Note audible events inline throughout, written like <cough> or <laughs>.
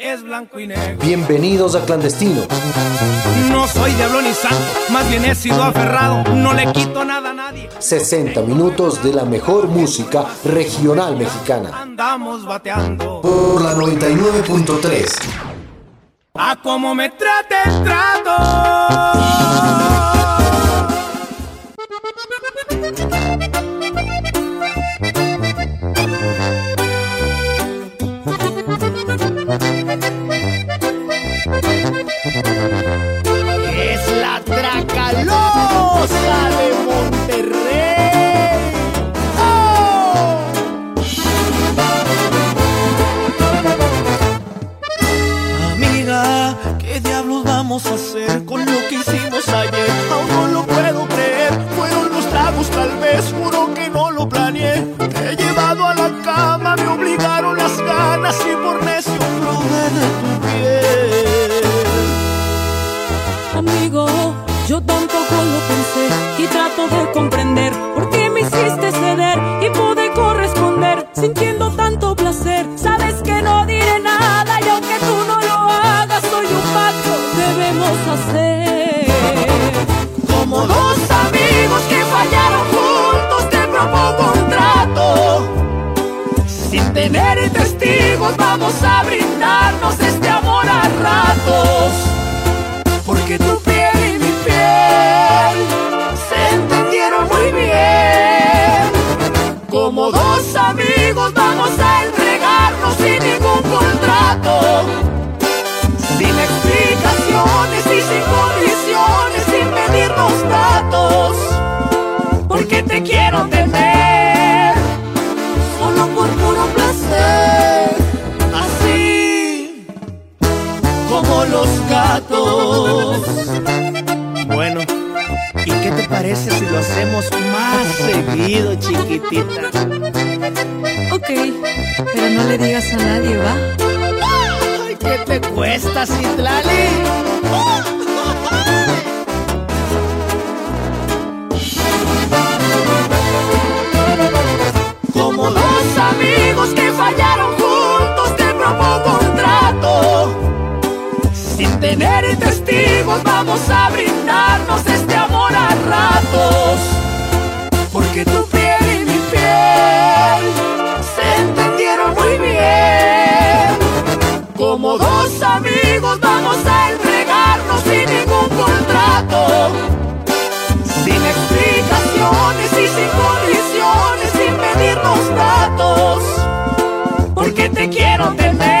es blanco y negro. Bienvenidos a Clandestinos. No soy diablo ni santo, más bien he sido aferrado, no le quito nada a nadie. 60 minutos de la mejor música regional mexicana. Andamos bateando. Por la 99.3. A como me trate trato. Es la Tracalosa de Monterrey. Amiga, ¿qué diablos vamos a hacer con lo que hicimos ayer? Aún no lo puedo creer. Fueron los tragos, tal vez, juro que no lo planeé. Te he llevado a la cama, me obligaron las ganas y por necio probé de tu yo tampoco lo pensé y trato de comprender por qué me hiciste ceder y pude corresponder sintiendo tanto placer. Sabes que no diré nada y aunque tú no lo hagas, soy un pacto debemos hacer. Como dos amigos que fallaron juntos, te propongo un trato. Sin tener testigos, vamos a brindarnos este amor a ratos. Porque tu Como dos amigos, vamos a entregarnos sin ningún contrato. Sin explicaciones y sin condiciones, sin medirnos datos. Porque te quiero tener, solo por puro placer. Así como los gatos. Hacemos más seguido, chiquitita? Ok, pero no le digas a nadie, ¿va? Ay, ¿qué te cuesta, Citlali? Como dos amigos que fallaron juntos, te propongo un trato. Sin tener testigos, vamos a brindarnos este amor ratos. Porque tu piel y mi piel se entendieron muy bien. Como dos amigos vamos a entregarnos sin ningún contrato. Sin explicaciones y sin condiciones, sin pedirnos datos. Porque te quiero tener,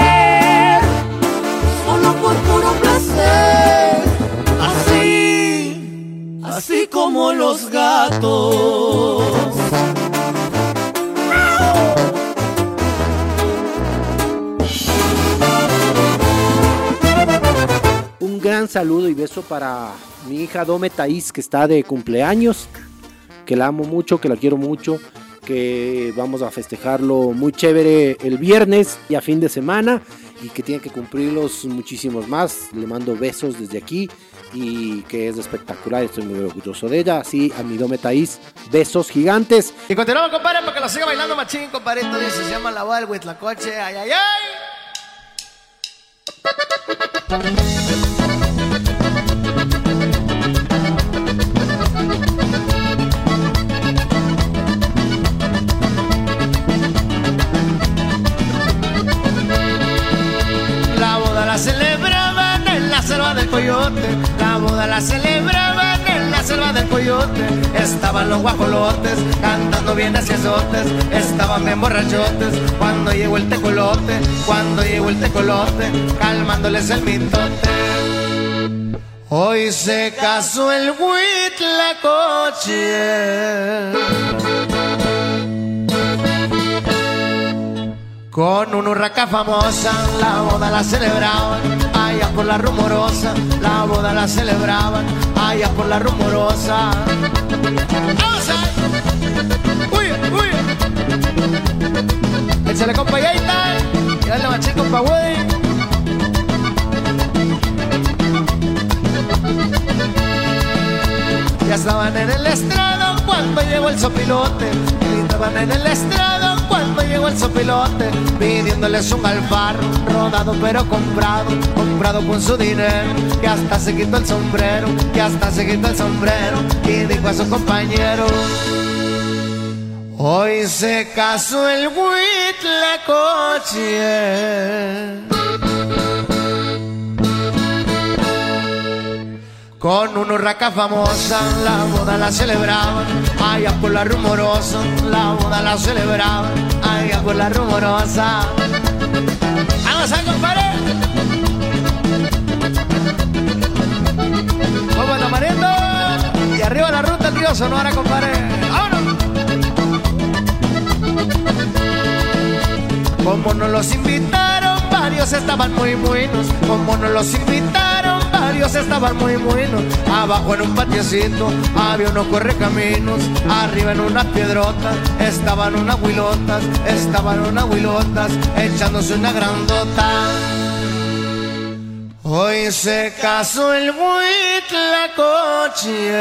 como los gatos. Un gran saludo y beso para mi hija Dome Taís, que está de cumpleaños, que la amo mucho, que la quiero mucho, que vamos a festejarlo muy chévere el viernes y a fin de semana y que tiene que cumplirlos muchísimos más. Le mando besos desde aquí y que es espectacular, estoy muy orgulloso de ella. Así a mi besos gigantes. Y continuamos, compadre, para que lo siga bailando machín, compadre. Esto dice, se llama La Boda del Huitlacoche. ¡Ay, ay, ay! Selva del coyote. La boda la celebraban en la selva del coyote. Estaban los guajolotes cantando bien azotes. Estaban bien borrachotes cuando llegó el tecolote. Cuando llegó el tecolote, calmándoles el mitote. Hoy se casó el huitlacoche con una urraca famosa. La boda la celebraban allá por la rumorosa. La boda la celebraban allá por la rumorosa. ¡Vamos a! ¡Uy, uy! Échale compa Yaita y dale machín compa Woody. Ya estaban en el estrado cuando llegó el sopilote. Gritaban en el estrado cuando llegó el sopilote pidiéndoles un alfarro, rodado pero comprado, comprado con su dinero, que hasta se quitó el sombrero, que hasta se quitó el sombrero y dijo a su compañero. Hoy se casó el coche Con una urraca famosa, la boda la celebraban, allá por la rumorosa, la boda la celebraban, allá por la rumorosa. ¡Vamos a compadre! ¡Vamos mariendo! Y arriba la ruta, tío Sonora, compadre. ¡Vámonos! Como nos los invitaron, varios estaban muy buenos. Como nos los invitaron, varios estaban muy buenos. Abajo en un patiecito había unos correcaminos. Arriba en unas piedrotas estaban unas huilotas. Estaban unas huilotas echándose una grandota. Hoy se casó el coche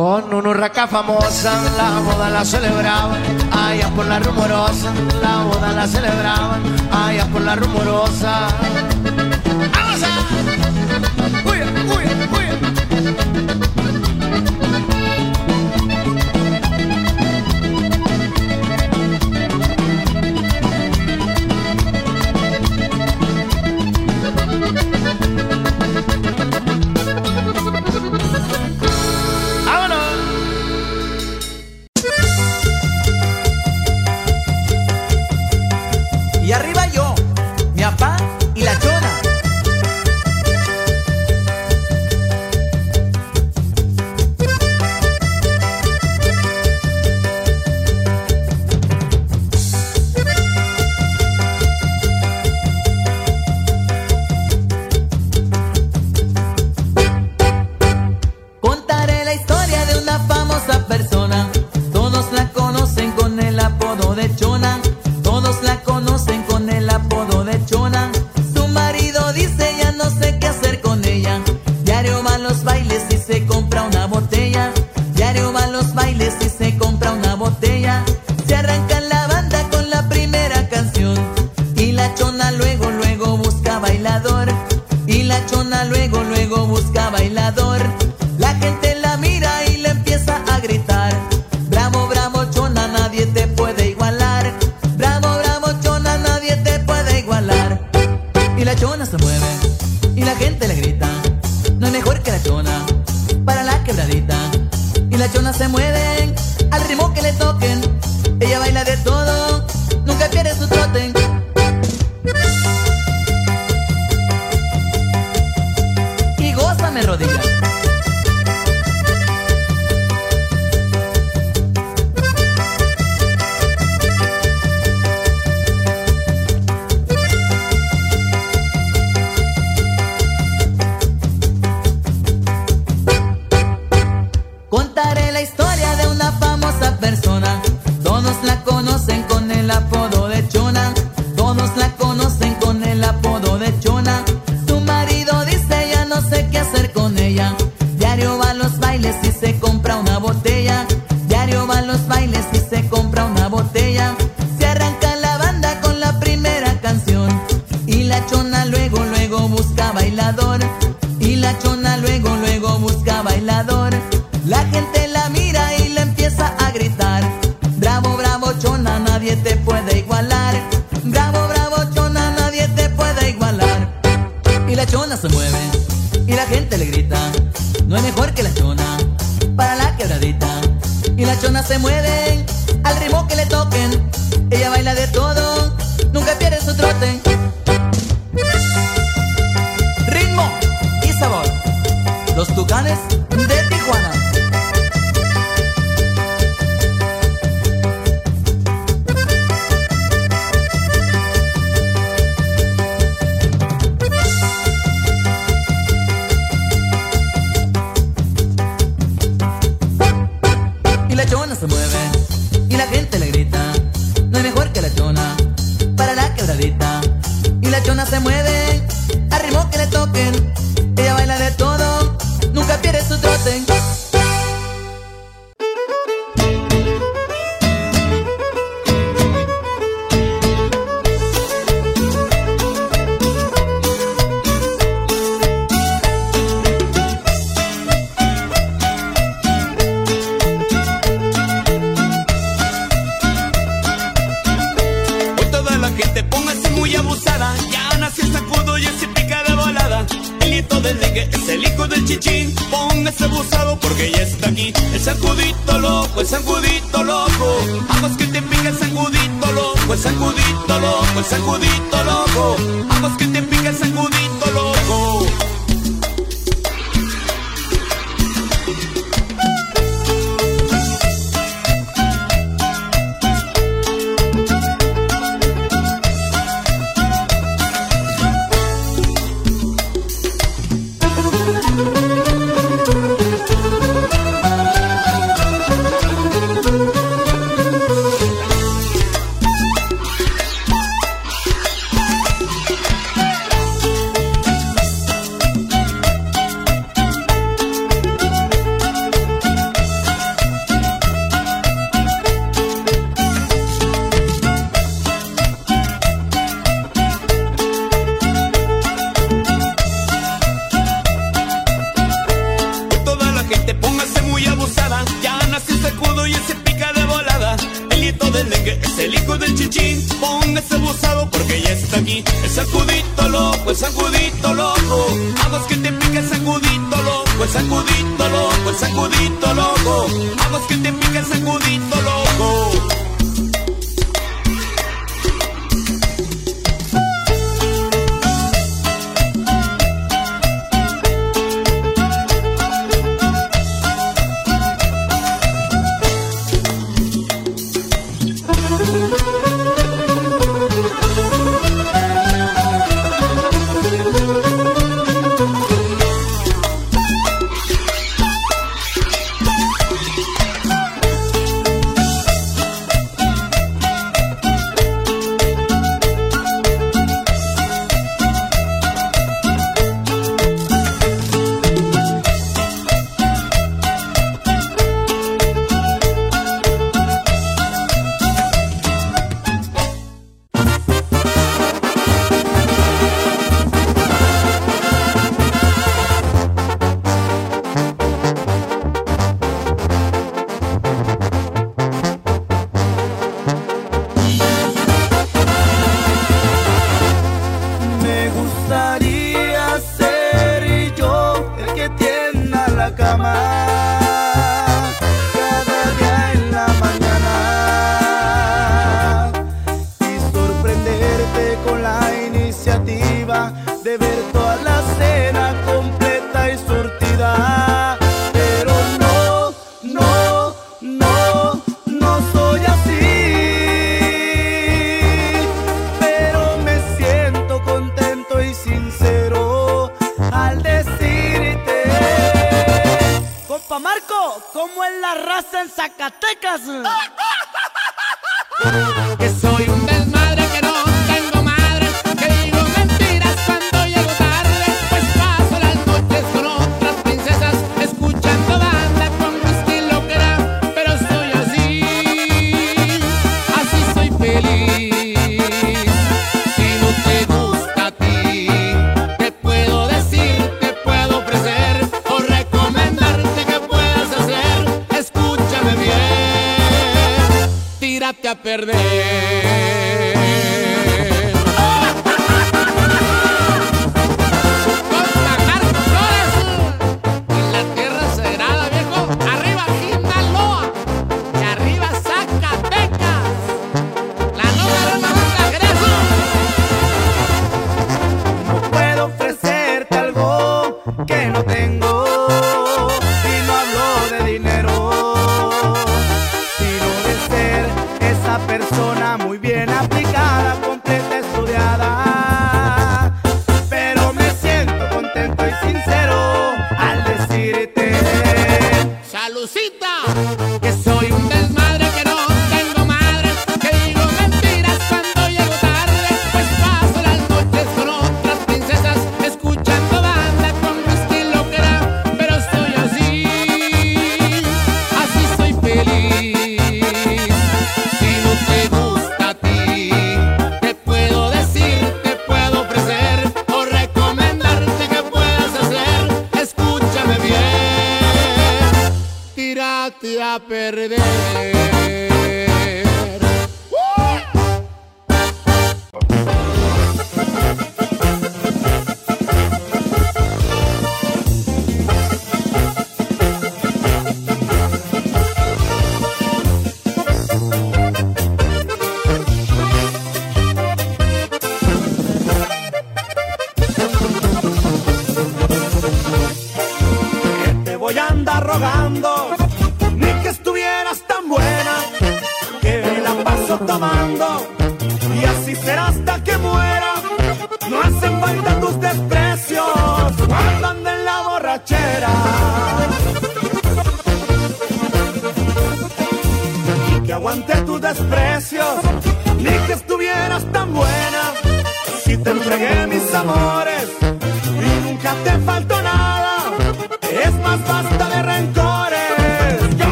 Con una urraca famosa, la boda la celebraban, allá por la rumorosa, la boda la celebraban, allá por la rumorosa. ¡Vamos a! ¡Uy, uy, uy! sacudito loco, el sacudito loco. Aguas que te pica el sacudito la raza en Zacatecas. <laughs> que soy un mujer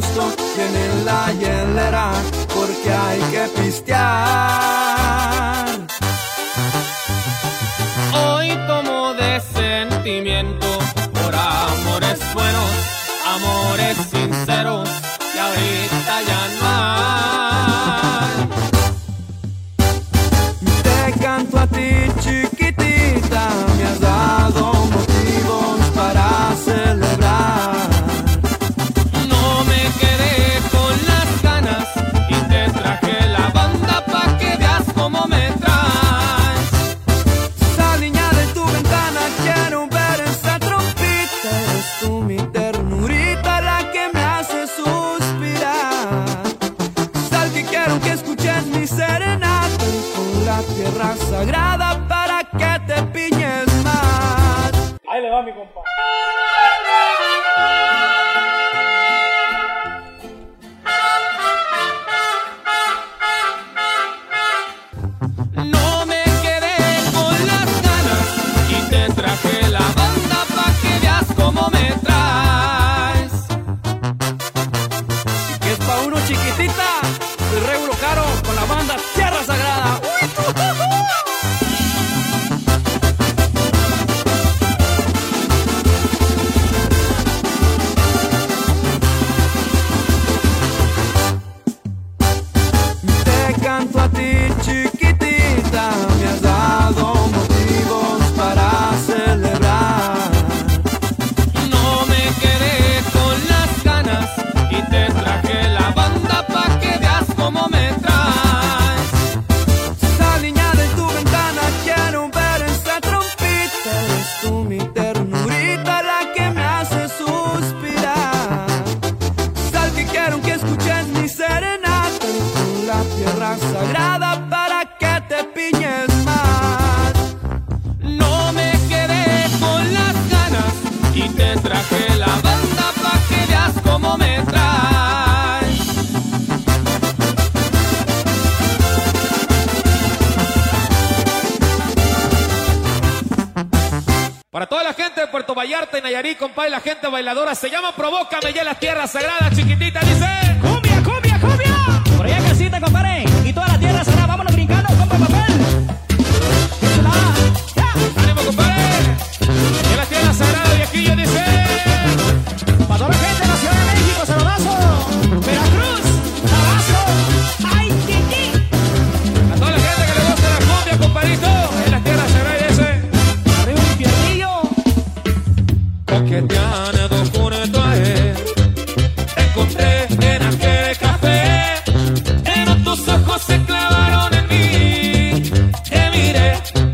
gusto, la hielera, porque hay que pistear.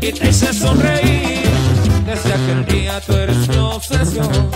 y te sonreír. Desde aquel día tú eres mi obsesión.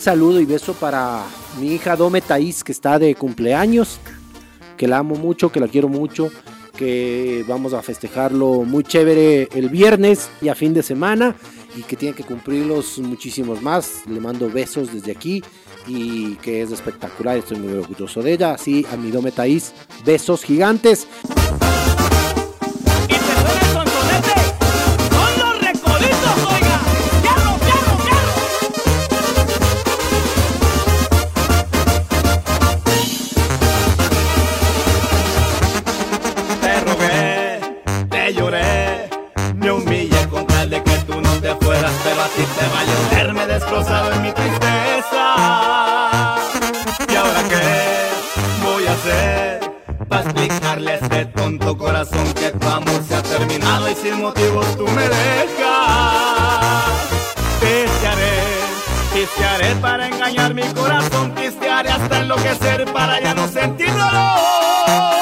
saludo y beso para mi hija Dome Thaís, que está de cumpleaños, que la amo mucho, que la quiero mucho, que vamos a festejarlo muy chévere el viernes y a fin de semana y que tiene que cumplirlos muchísimos más. Le mando besos desde aquí y que es espectacular, estoy muy orgulloso de ella. Así a mi Dome Thaís, besos gigantes. mi corazón, pistearé hasta enloquecer para ya no sentir dolor.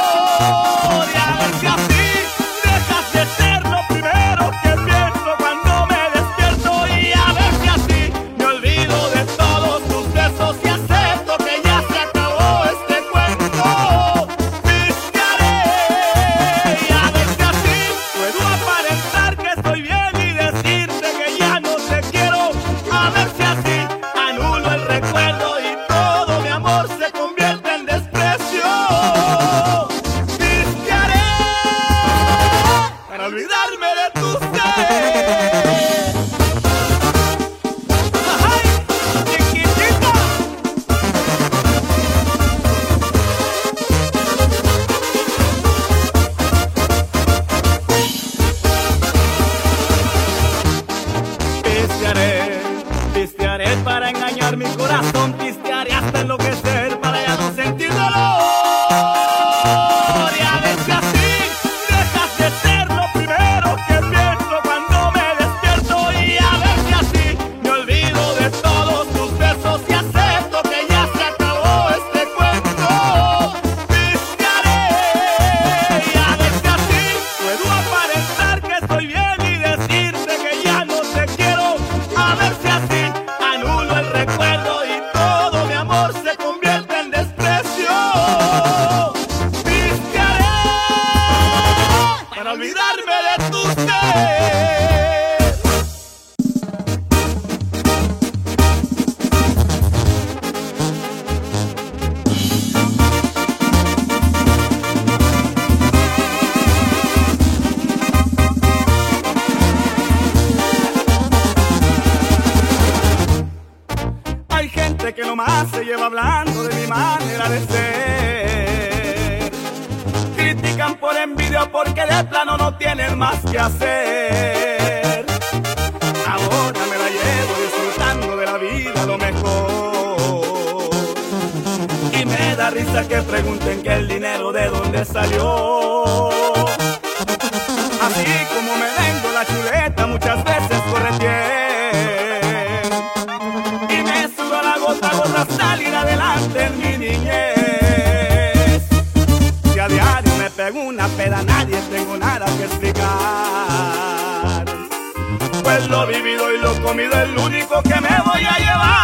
Voy a llevar.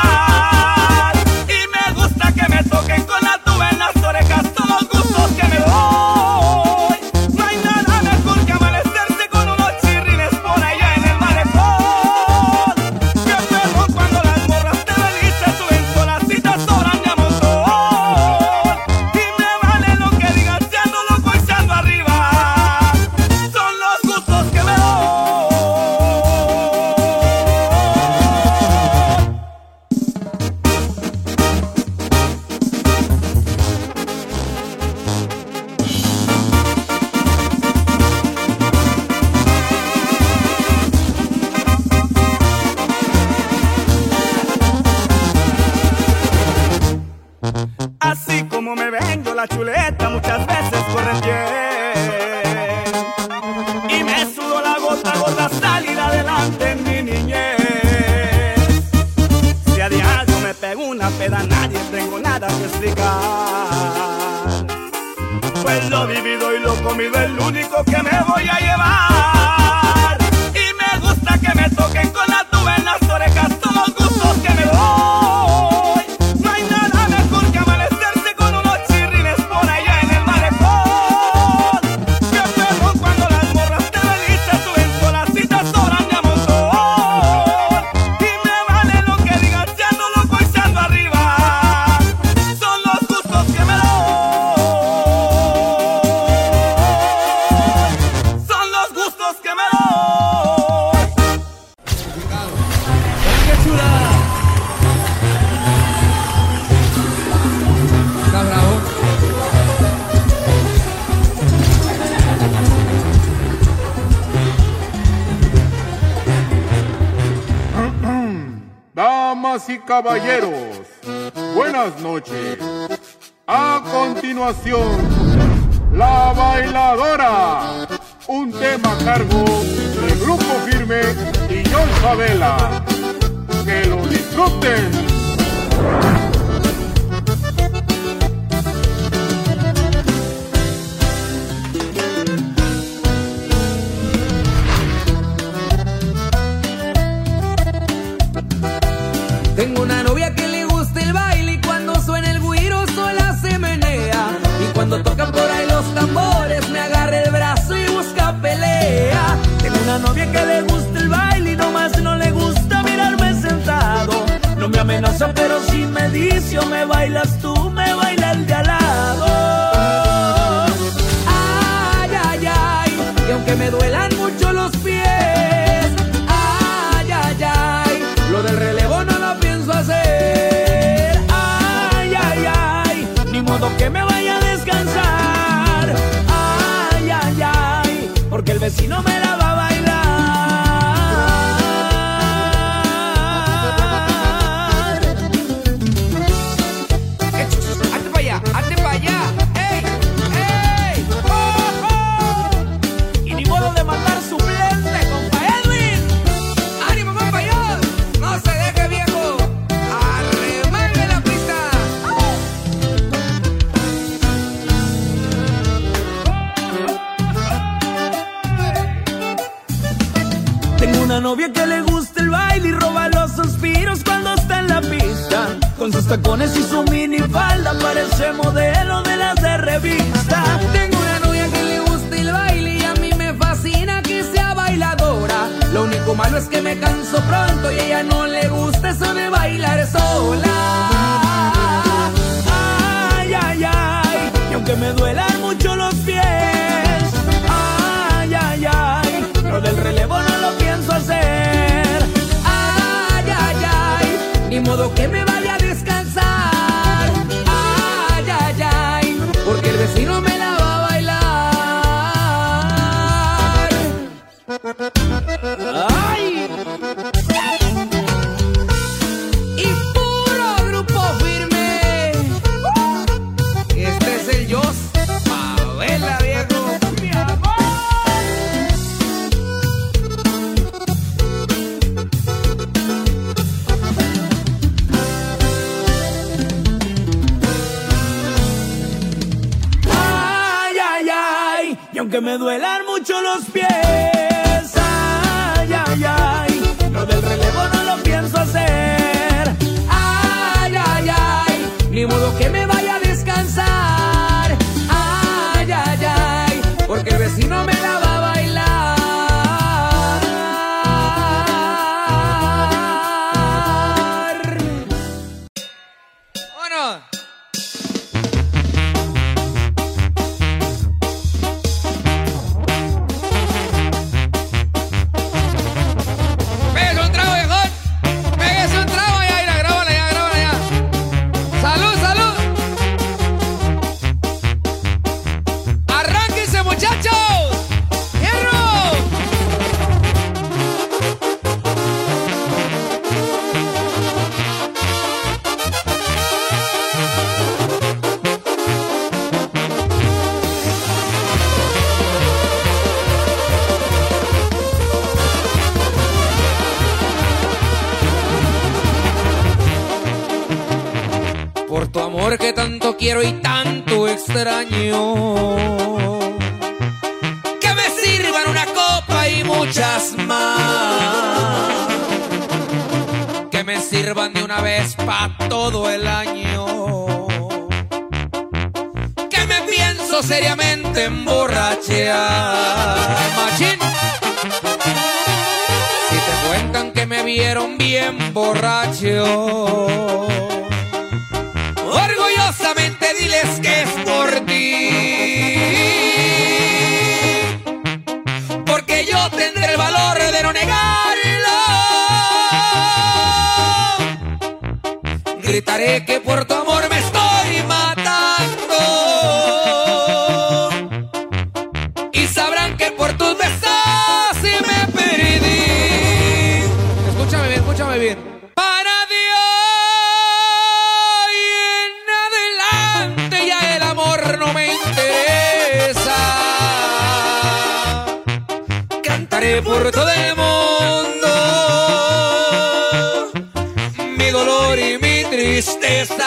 malo es que me canso pronto y a ella no le gusta eso de bailar sola. todo el año. Que me pienso seriamente emborrachear. Machín. Si te cuentan que me vieron bien borracho tristeza.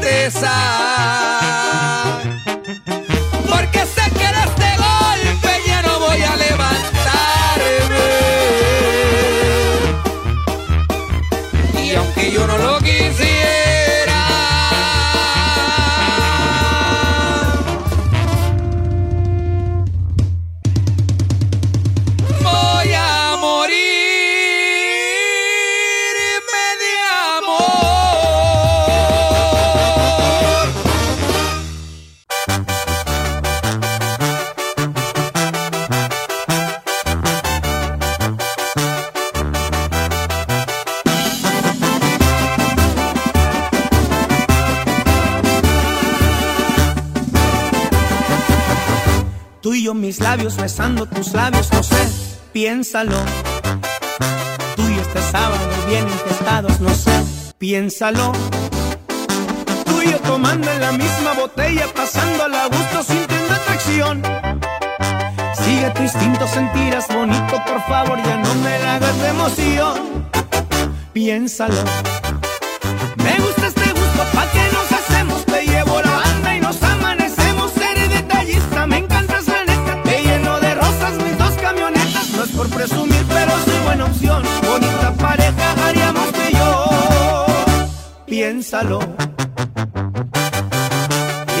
tristeza. Piénsalo. Tú y este sábado bien infestados, no sé, piénsalo. Tú y yo tomando en la misma botella, pasando a gusto, sintiendo atracción. Sigue tu instinto, sentirás bonito, por favor, ya no me la hagas de emoción. Piénsalo. Piénsalo.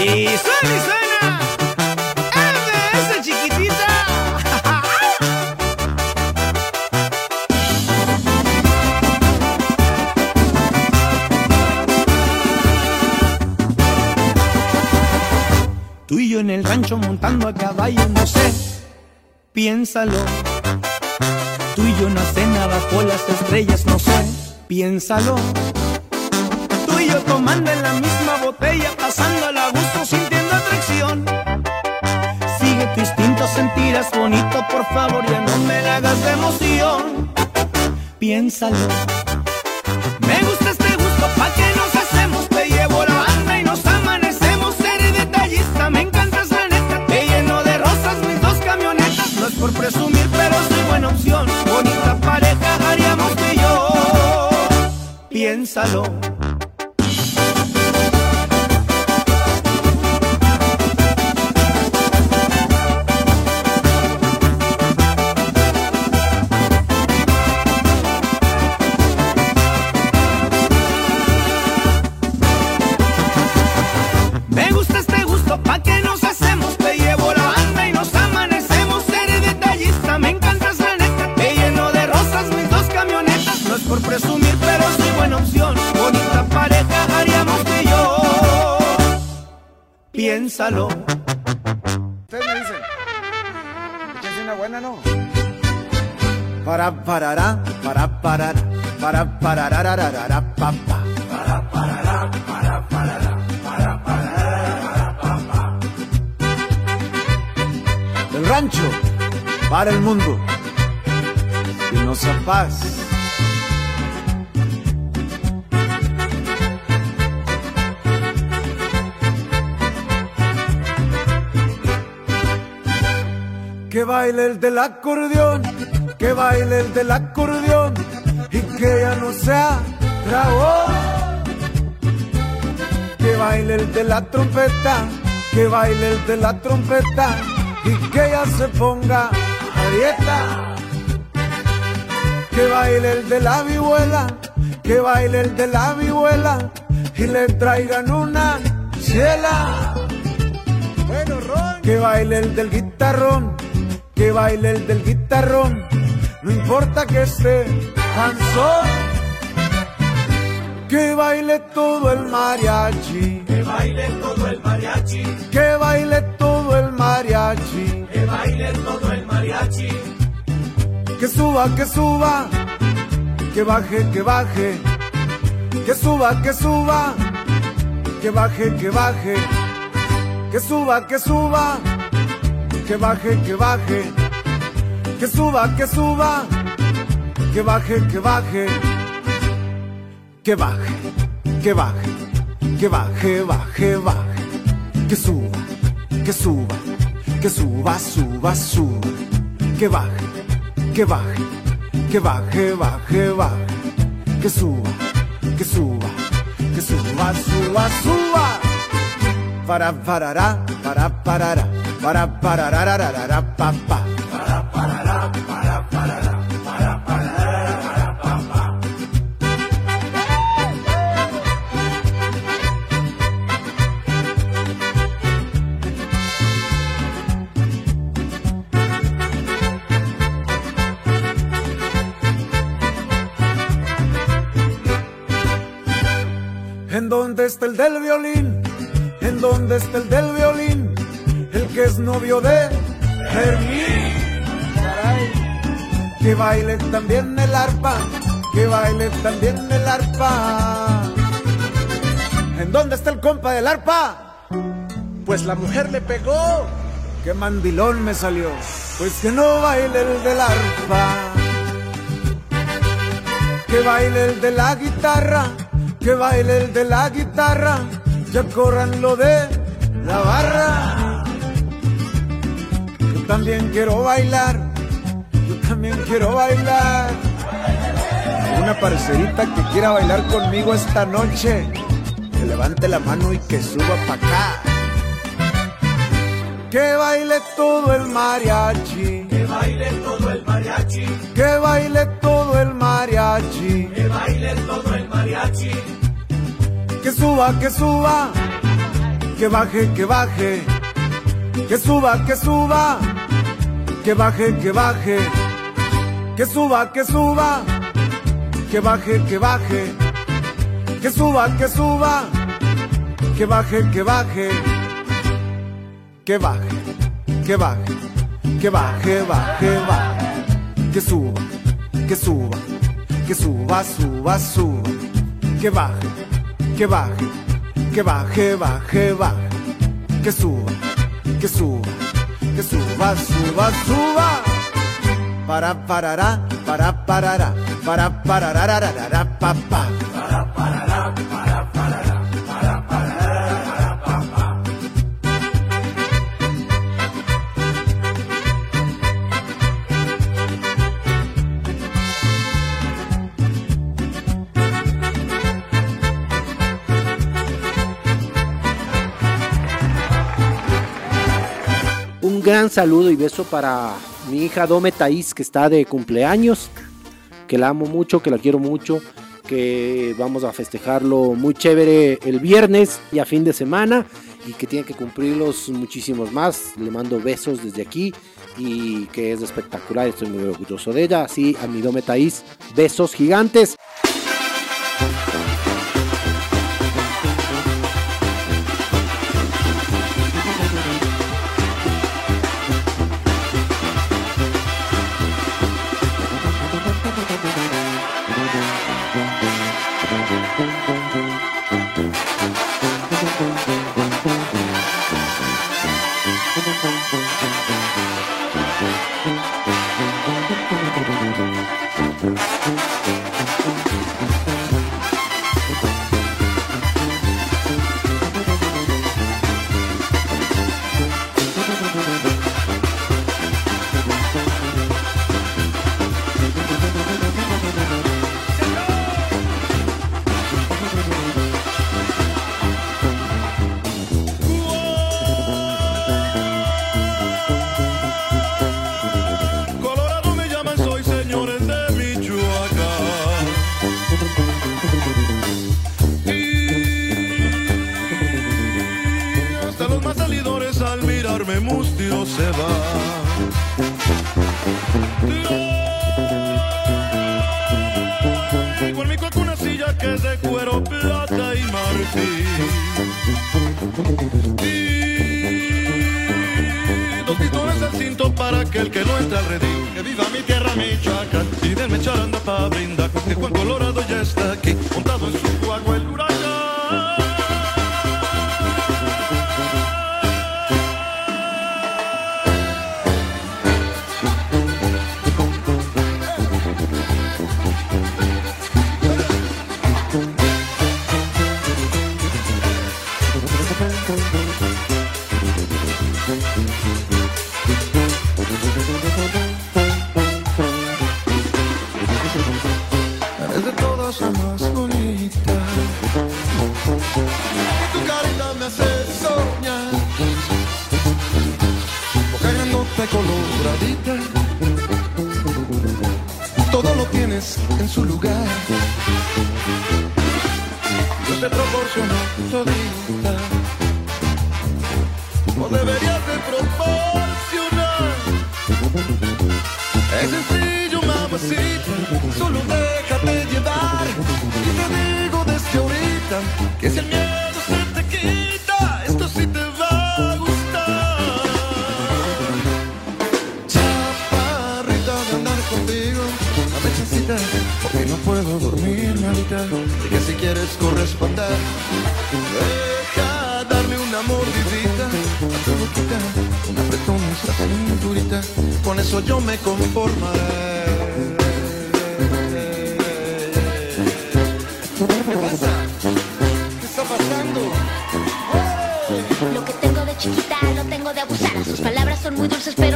Y suena y suena. ¡Esa chiquitita! <laughs> Tú y yo en el rancho montando a caballo, no sé, piénsalo. Tú y yo en la cena bajo las estrellas, no sé, piénsalo. Tomando en la misma botella, pasando a gusto, sintiendo atracción. Sigue tu instinto, sentirás bonito, por favor, ya no me la hagas de emoción. Piénsalo. Me gusta este gusto, pa' que nos hacemos, te llevo la banda y nos amanecemos. Seré detallista, me encantas la neta, te lleno de rosas mis dos camionetas. No es por presumir, pero soy buena opción. Bonita pareja haríamos y yo. Piénsalo. Piénsalo. Ustedes me dicen, échense una buena, ¿no? Para parará, para parar, para pararararara, pa, pa. Para parará, para parará, para parararara, pa, pa. Del rancho para el mundo y no paz. Que baile el del acordeón, que baile el del acordeón y que ya no sea dragón. Que baile el de la trompeta, que baile el de la trompeta y que ya se ponga a dieta. Que baile el de la vihuela, que baile el de la vihuela y le traigan una ciela. Bueno. Que baile el del guitarrón, que baile el del guitarrón, no importa que esté cansón. Que baile todo el mariachi, Que baile todo el mariachi, que baile todo el mariachi, que baile todo el mariachi, que suba, que suba, que baje, que baje, que suba, que suba, que baje, que baje, que suba, que suba, que baje, que baje, que suba, que suba, que baje, que baje, que baje, que baje, que baje, baje, baje, que suba, que suba, que suba, suba, suba, que baje, que baje, que baje, baje, baje, que suba, que suba, que suba, suba, suba. Para parará, para parará, para pararararara, pa pa. Para parará, para parará, para parararara, pa pa. ¿En dónde está el del violín? ¿En dónde está el del violín? Que es novio de Fermín. Caray. Que baile también el arpa, que baile también el arpa. ¿En dónde está el compa del arpa? Pues la mujer le pegó qué mandilón me salió. Pues que no baile el del arpa, que baile el de la guitarra, que baile el de la guitarra, ya corran lo de la barra. Yo también quiero bailar, yo también quiero bailar. Una parcerita que quiera bailar conmigo esta noche, que levante la mano y que suba pa' acá. Que baile todo el mariachi. Que baile todo el mariachi. Que baile todo el mariachi. Que baile todo el mariachi. Que suba, que suba. Que baje, que baje. Que suba, que suba. Que baje, que baje. Que suba, que suba. Que baje, que baje. Que suba, que suba. Que baje, que baje que baje, que baje, que baje, baje, baje, que suba, que suba, que suba, suba, suba, que baje, que baje, que baje, baje, baje, que suba, que suba, que suba, suba, suba, para parará, para parará, para parará, pa pa. Para parará, Un gran saludo y beso para mi hija Dome Taís que está de cumpleaños, que la amo mucho, que la quiero mucho, que vamos a festejarlo muy chévere el viernes y a fin de semana y que tiene que cumplirlos muchísimos más. Le mando besos desde aquí y que es espectacular, estoy muy orgulloso de ella. Así a mi Dome Taís, besos gigantes. Tu carita me hace soñar. Mojándote coloradita. Todo lo tienes en su lugar. Yo te proporciono todita. No deberías de proporcionar. Es sencillo, mamacita, que si el miedo se te quita, esto sí te va a gustar. Chaparrita de andar contigo, la mechecita, porque no puedo dormir ahorita, y que si quieres corresponder, deja darme una mordidita a tu boquita, un apretón en cinturita, con eso yo me conformaré. son muy dulces, pero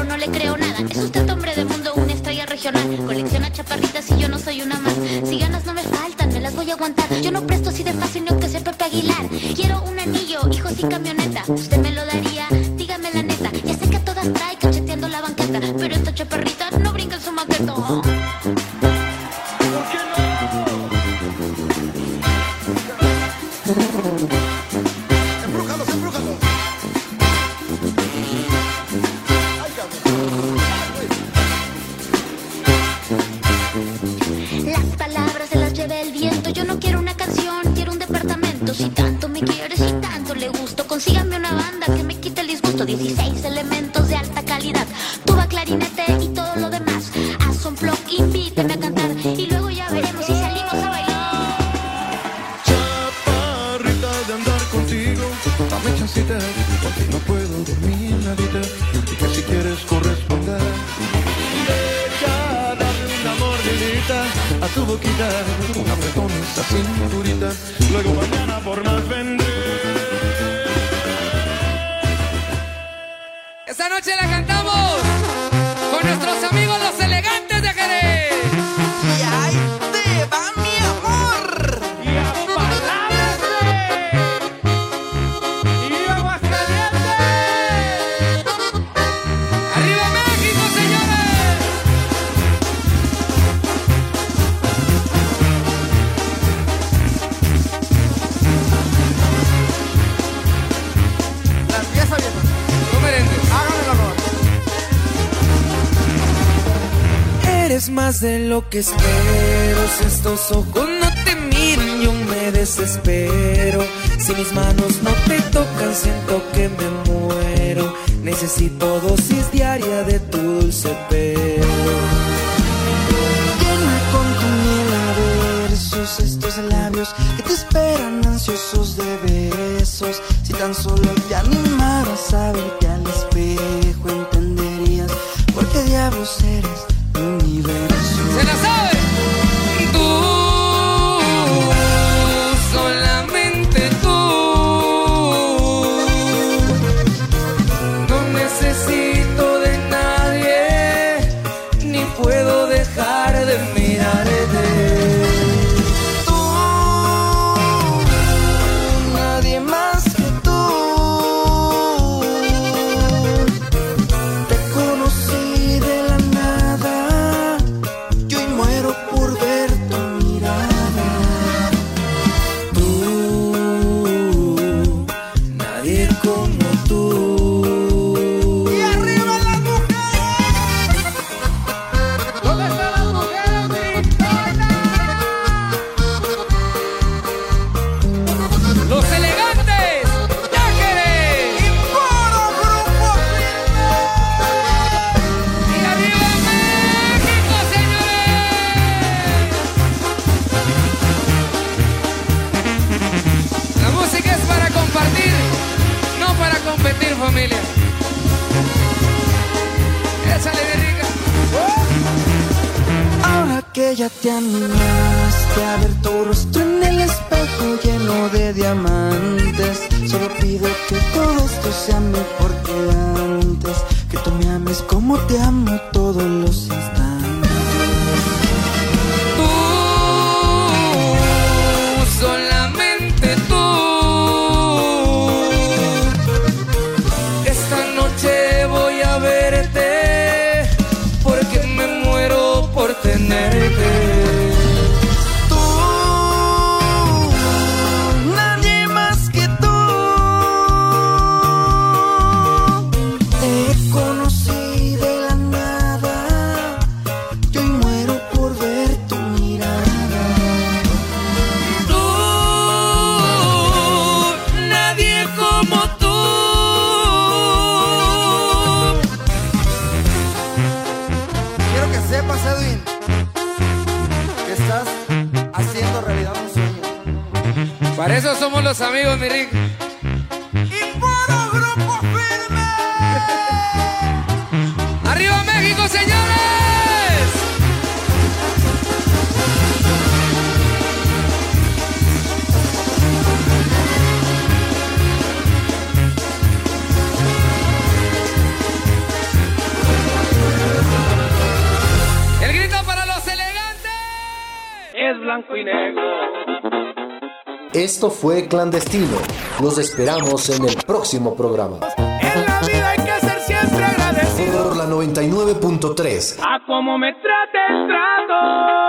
yo no quiero una canción, quiero un departamento. Si tanto me quieres y tanto le gusto, consígame una banda que me quite el disgusto. 16 elementos de alta calidad, tuba, clarinete y todo lo demás. Haz un blog, invíteme a cantar y luego ya veremos si salimos a bailar. Chaparrita de andar contigo, dame chancita, porque no puedo dormir, nadita. Y que si quieres corresponder, deja darle un amor, a tu boquita, la cinturita. Luego mañana por más vendré. que estos ojos no te miran yo me desespero. Si mis manos no te tocan siento que me muero. Necesito dosis diaria de tu dulce pelo. Llena con tu miel a versos estos labios que te esperan ansiosos de besos. Si tan solo te animaras a verte al espejo entenderías por qué diablos eres universo. los amigos, mi Rick. Esto fue Clandestino. Los esperamos en el próximo programa. En la vida hay que ser siempre agradecido. Por la 99.3. A como me trate el trato.